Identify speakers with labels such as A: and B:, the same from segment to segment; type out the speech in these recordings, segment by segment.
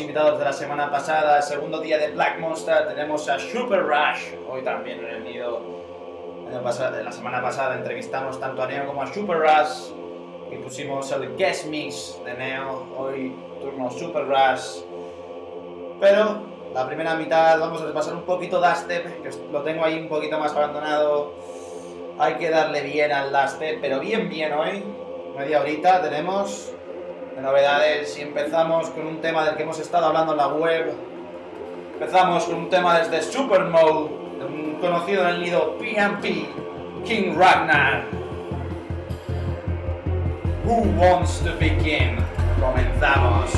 A: invitados de la semana pasada, el segundo día de Black Monster, tenemos a Super Rush, hoy también en el nido. La semana pasada entrevistamos tanto a Neo como a Super Rush y pusimos el guest mix de Neo, hoy turno Super Rush. Pero la primera mitad vamos a repasar un poquito Dubstep, que lo tengo ahí un poquito más abandonado. Hay que darle bien al Dubstep, pero bien bien hoy. Media horita tenemos novedades y empezamos con un tema del que hemos estado hablando en la web. Empezamos con un tema desde Super Mode, un conocido en el nido PMP, King Ragnar. Who wants to begin? Comenzamos.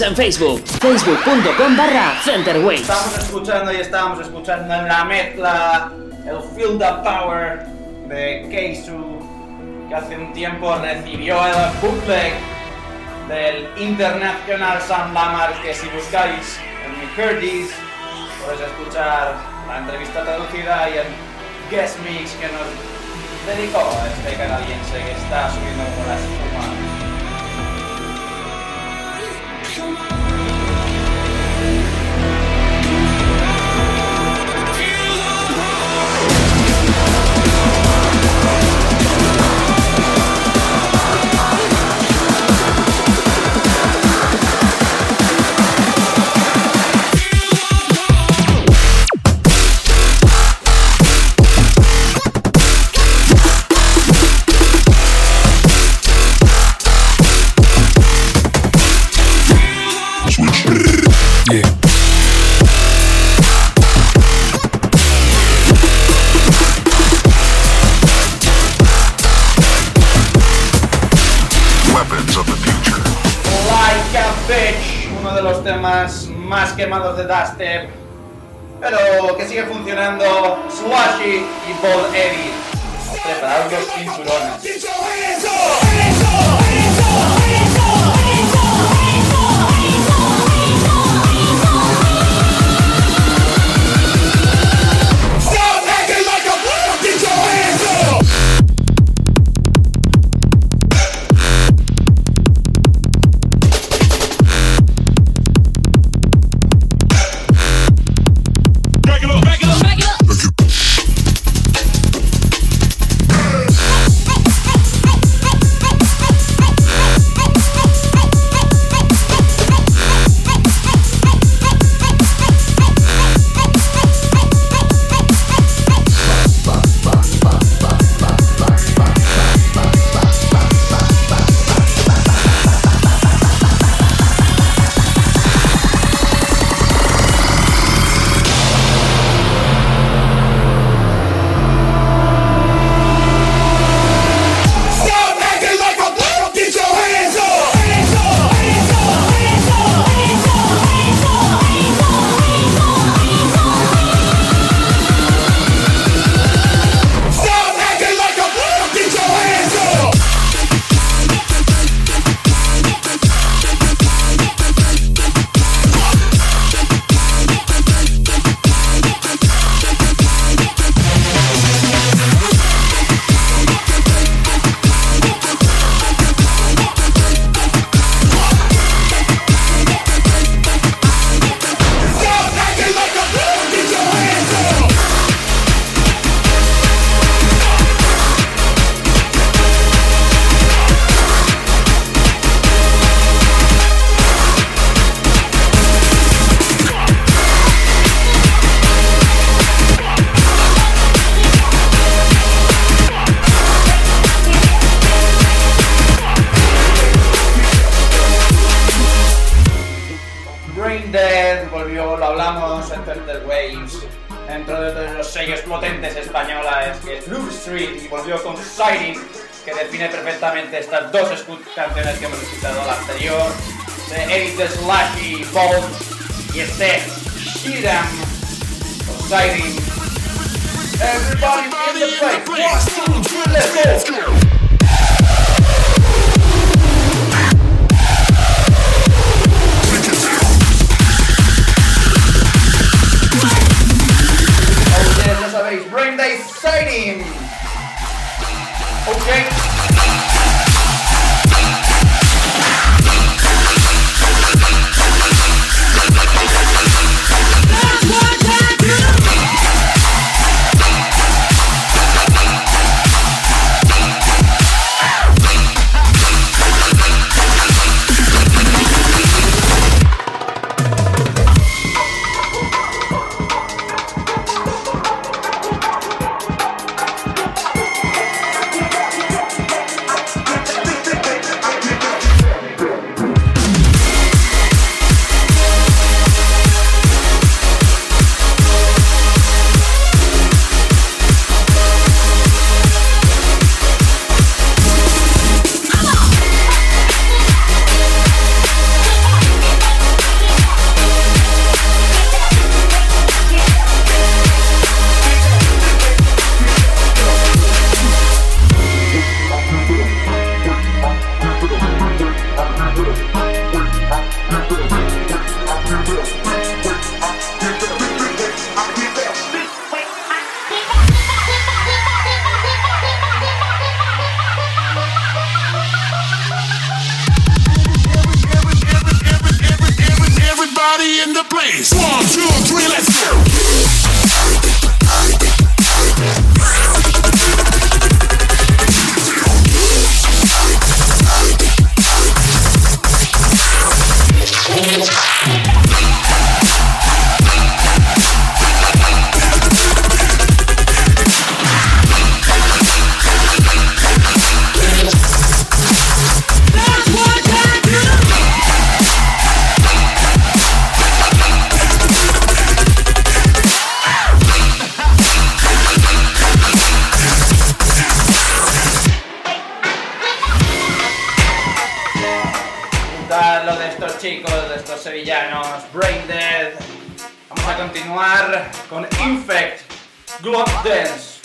B: En Facebook, facebook.com barra Centerway.
A: Estamos escuchando y estamos escuchando en la mezcla el Field of Power de Keisu, que hace un tiempo recibió el bootleg del International Sam Lamar, que si buscáis en mi Curtis podéis escuchar la entrevista traducida y el guest mix que nos dedicó a este canadiense que está subiendo como la pero que sigue funcionando Swashy y Paul Eddy. this lucky bolt, is there. shoot them. Exciting. Everybody, Everybody in the place, one, two, three, let's go! chicos de estos sevillanos, Brain Dead. Vamos a continuar con Infect, Glove Dance.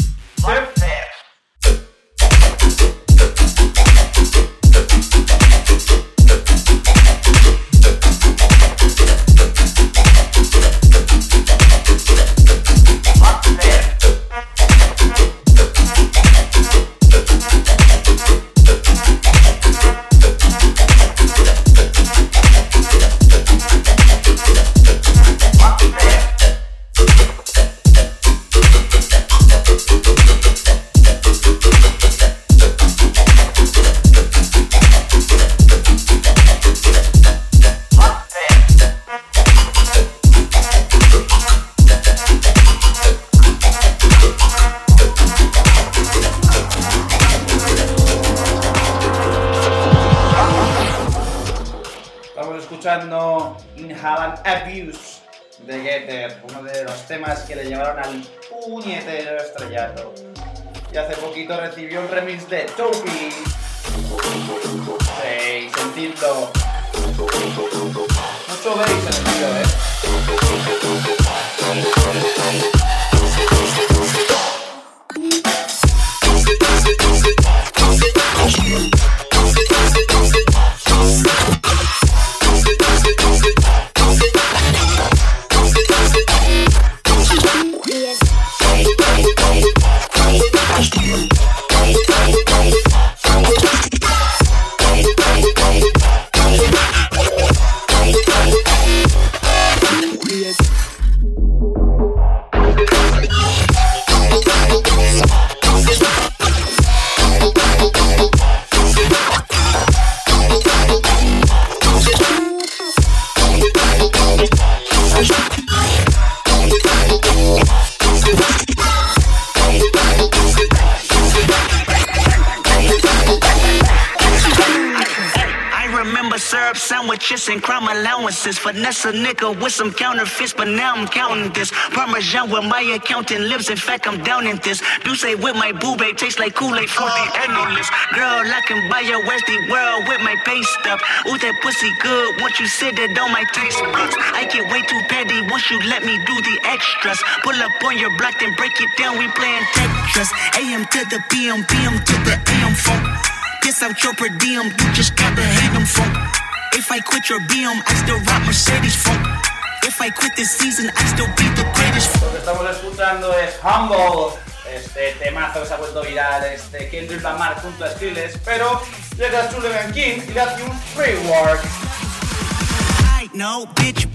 A: escuchando. Y hace poquito recibió un remix de Toby. Hey, sentidlo. Mucho
C: bass en el video, eh. Allowances. Finesse a nigga with some counterfeits, but now I'm counting this. Parmesan where my accountant lives, in fact, I'm down in this. Do say with my boo babe, tastes like Kool-Aid for the analyst. Girl, I can buy your Westy world with my pay stuff. Ooh, that pussy good, once you sit it on my taste buds. I get way too petty once you let me do the extras. Pull up on your block, then break it down, we playing Tetris. AM to the PM, PM to the AM funk. Piss out your per diem, you just gotta hate them funk. If I quit your BM, I still rock Mercedes funk. If I quit this season, I still be the greatest.
A: Lo que estamos escuchando es Humble, este temazo que se ha vuelto viral, este Kendrick Lamar junto a Skrillex, pero llega Sullivan King y le hace un free work.
C: Know, bitch.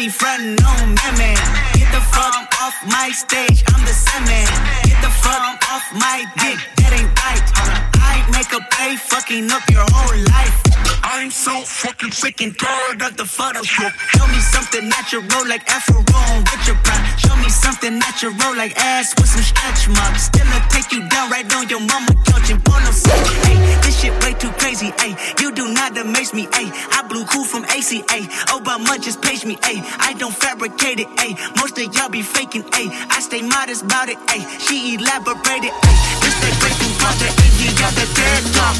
C: That he frontin' man? Get the fuck off my stage, I'm the Sandman. Get the fuck off my dick, that ain't right. I make a fucking up your whole life. I'm so fucking sick and tired of the Photoshop. Show me something natural like Afro with your pride. Show me something natural like ass with some stretch marks. Still I take you down right on your mama couch and pull no seat. Hey, this shit way too crazy. Hey, you do not amaze me. Hey, I blew cool from ACA. Obama just page me. Hey, I don't fabricate it. Hey, most of y'all be faking. Hey, I stay modest about it. Hey, she elaborated. Hey, this that breaking part the AD got the dead talk.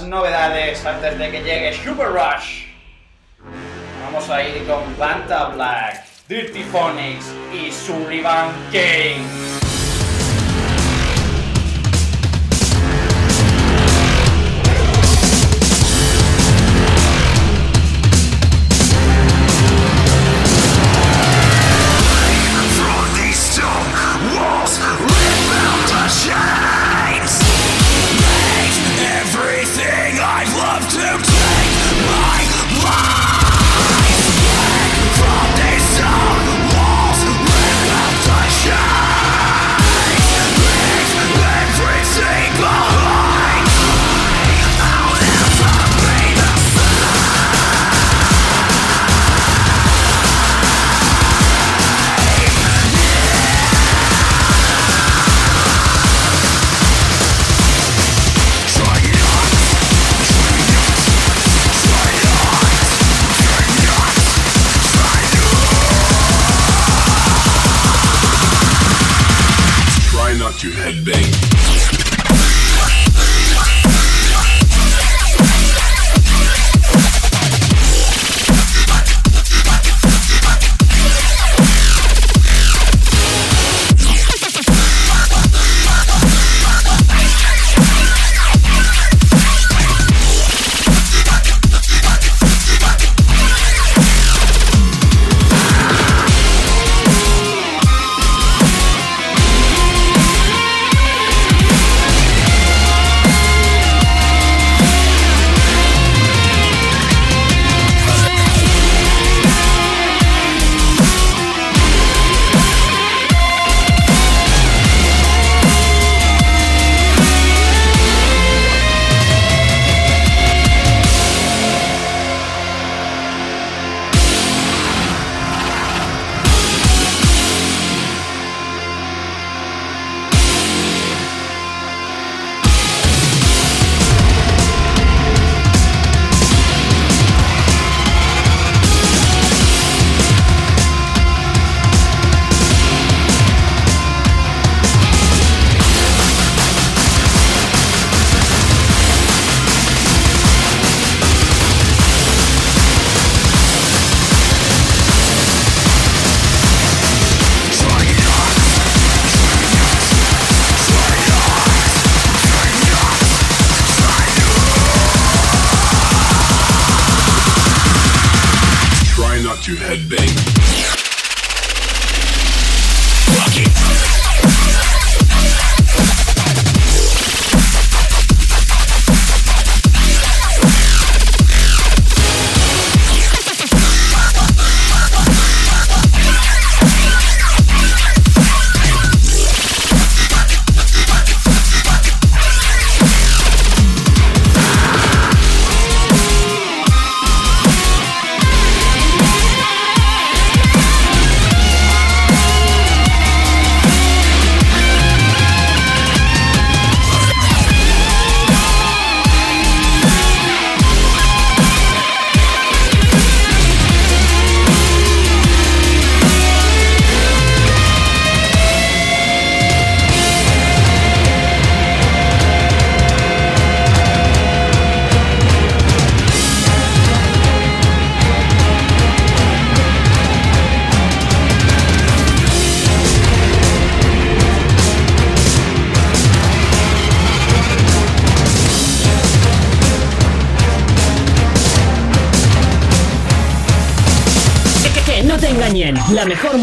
A: novedades antes de que llegue Super Rush. Vamos a ir con Planta Black, Dirty Phonics y Sullivan King.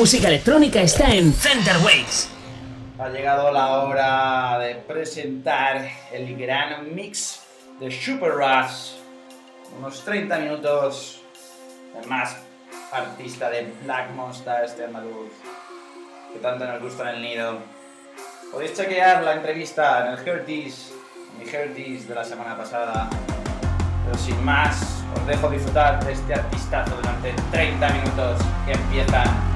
B: Música electrónica está en Center Waves.
A: Ha llegado la hora de presentar el gran mix de Super Rush. Unos 30 minutos de más artista de Black Monster, este andaluz, que tanto nos gusta en el nido. Podéis chequear la entrevista en el Hertis, mi Hertis de la semana pasada. Pero sin más, os dejo disfrutar de este artistazo durante 30 minutos que empiezan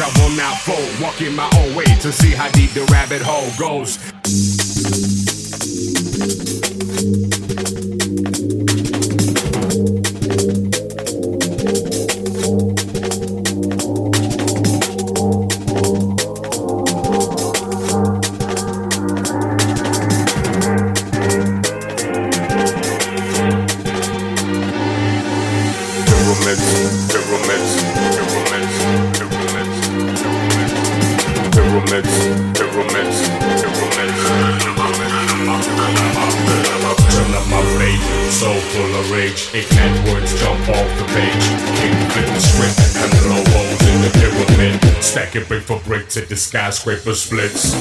D: I will not fold. Walking my own way to see how deep the rabbit hole goes. Pyramids, pyramids, pyramids. Turn up my blade, soul full of rage. Ignite words, jump off the page. King with the script and blow holes in the pyramids. Stack and break for breaks, till the skyscraper splits.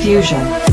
D: fusion.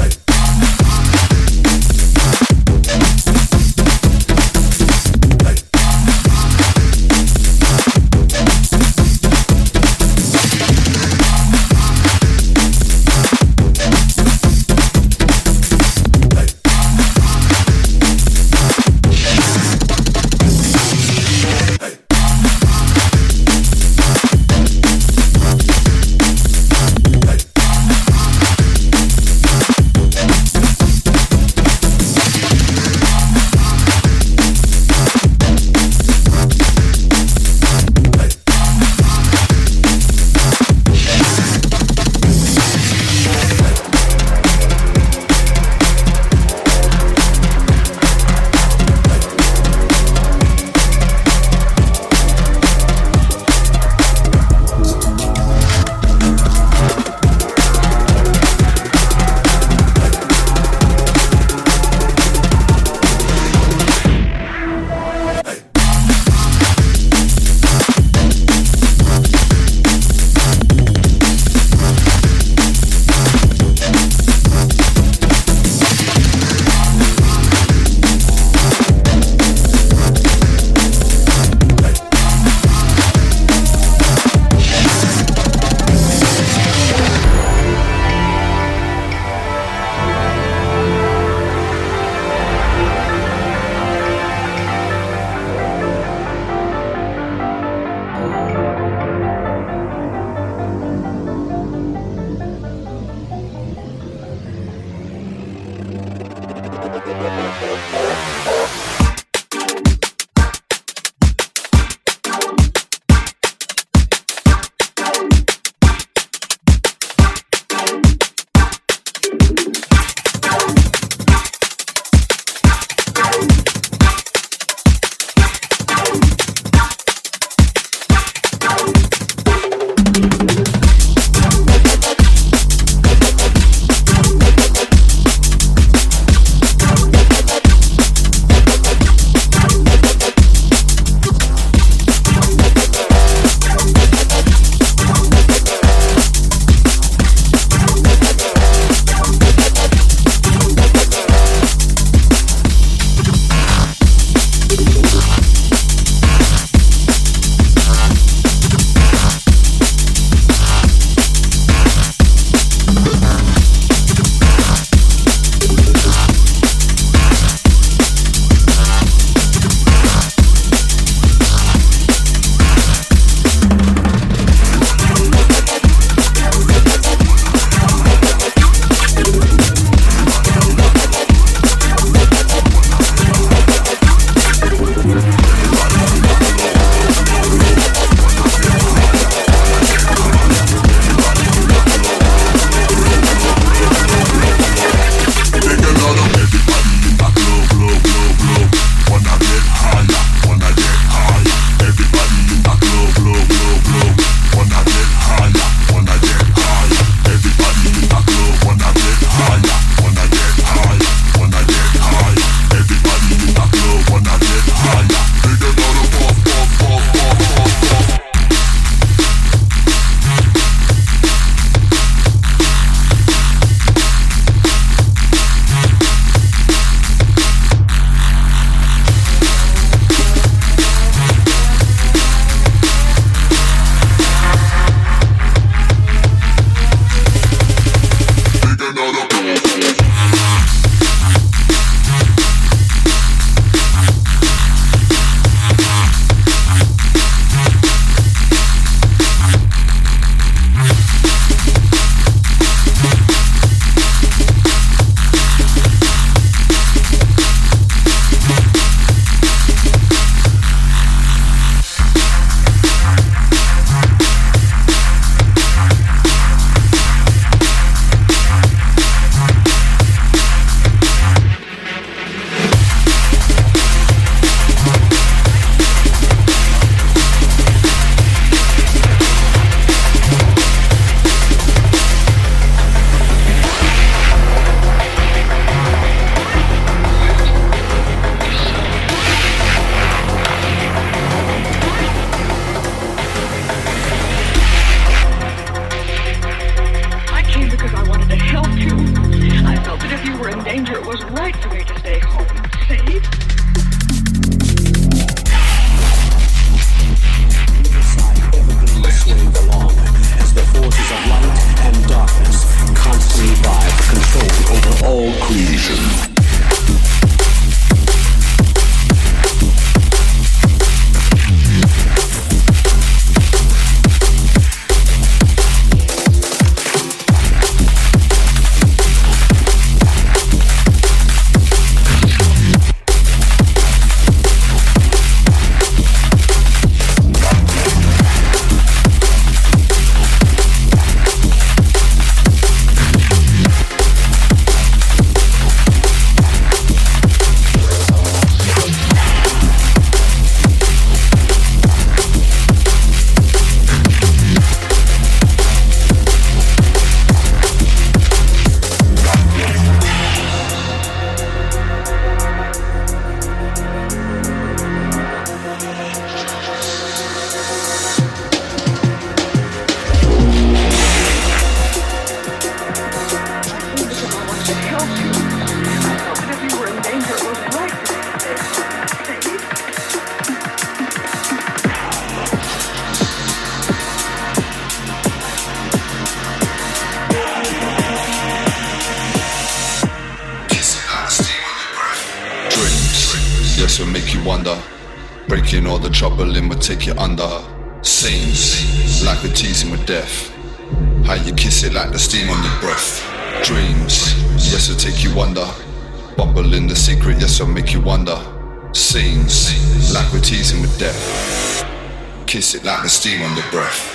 D: kiss it like the steam on the
A: breath.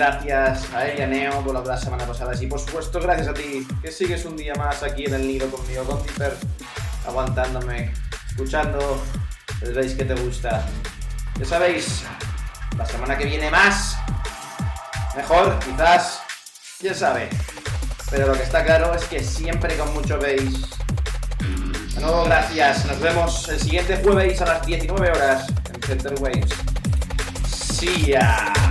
A: Gracias a ella Neo por la semana pasada y por supuesto gracias a ti que sigues un día más aquí en el nido conmigo, con Tipper, aguantándome, escuchando, les veis que te gusta. Ya sabéis, la semana que viene más, mejor, quizás, quién sabe. Pero lo que está claro es que siempre con mucho veis. De nuevo, gracias. Nos vemos el siguiente jueves a las 19 horas en Center Waves. See ya.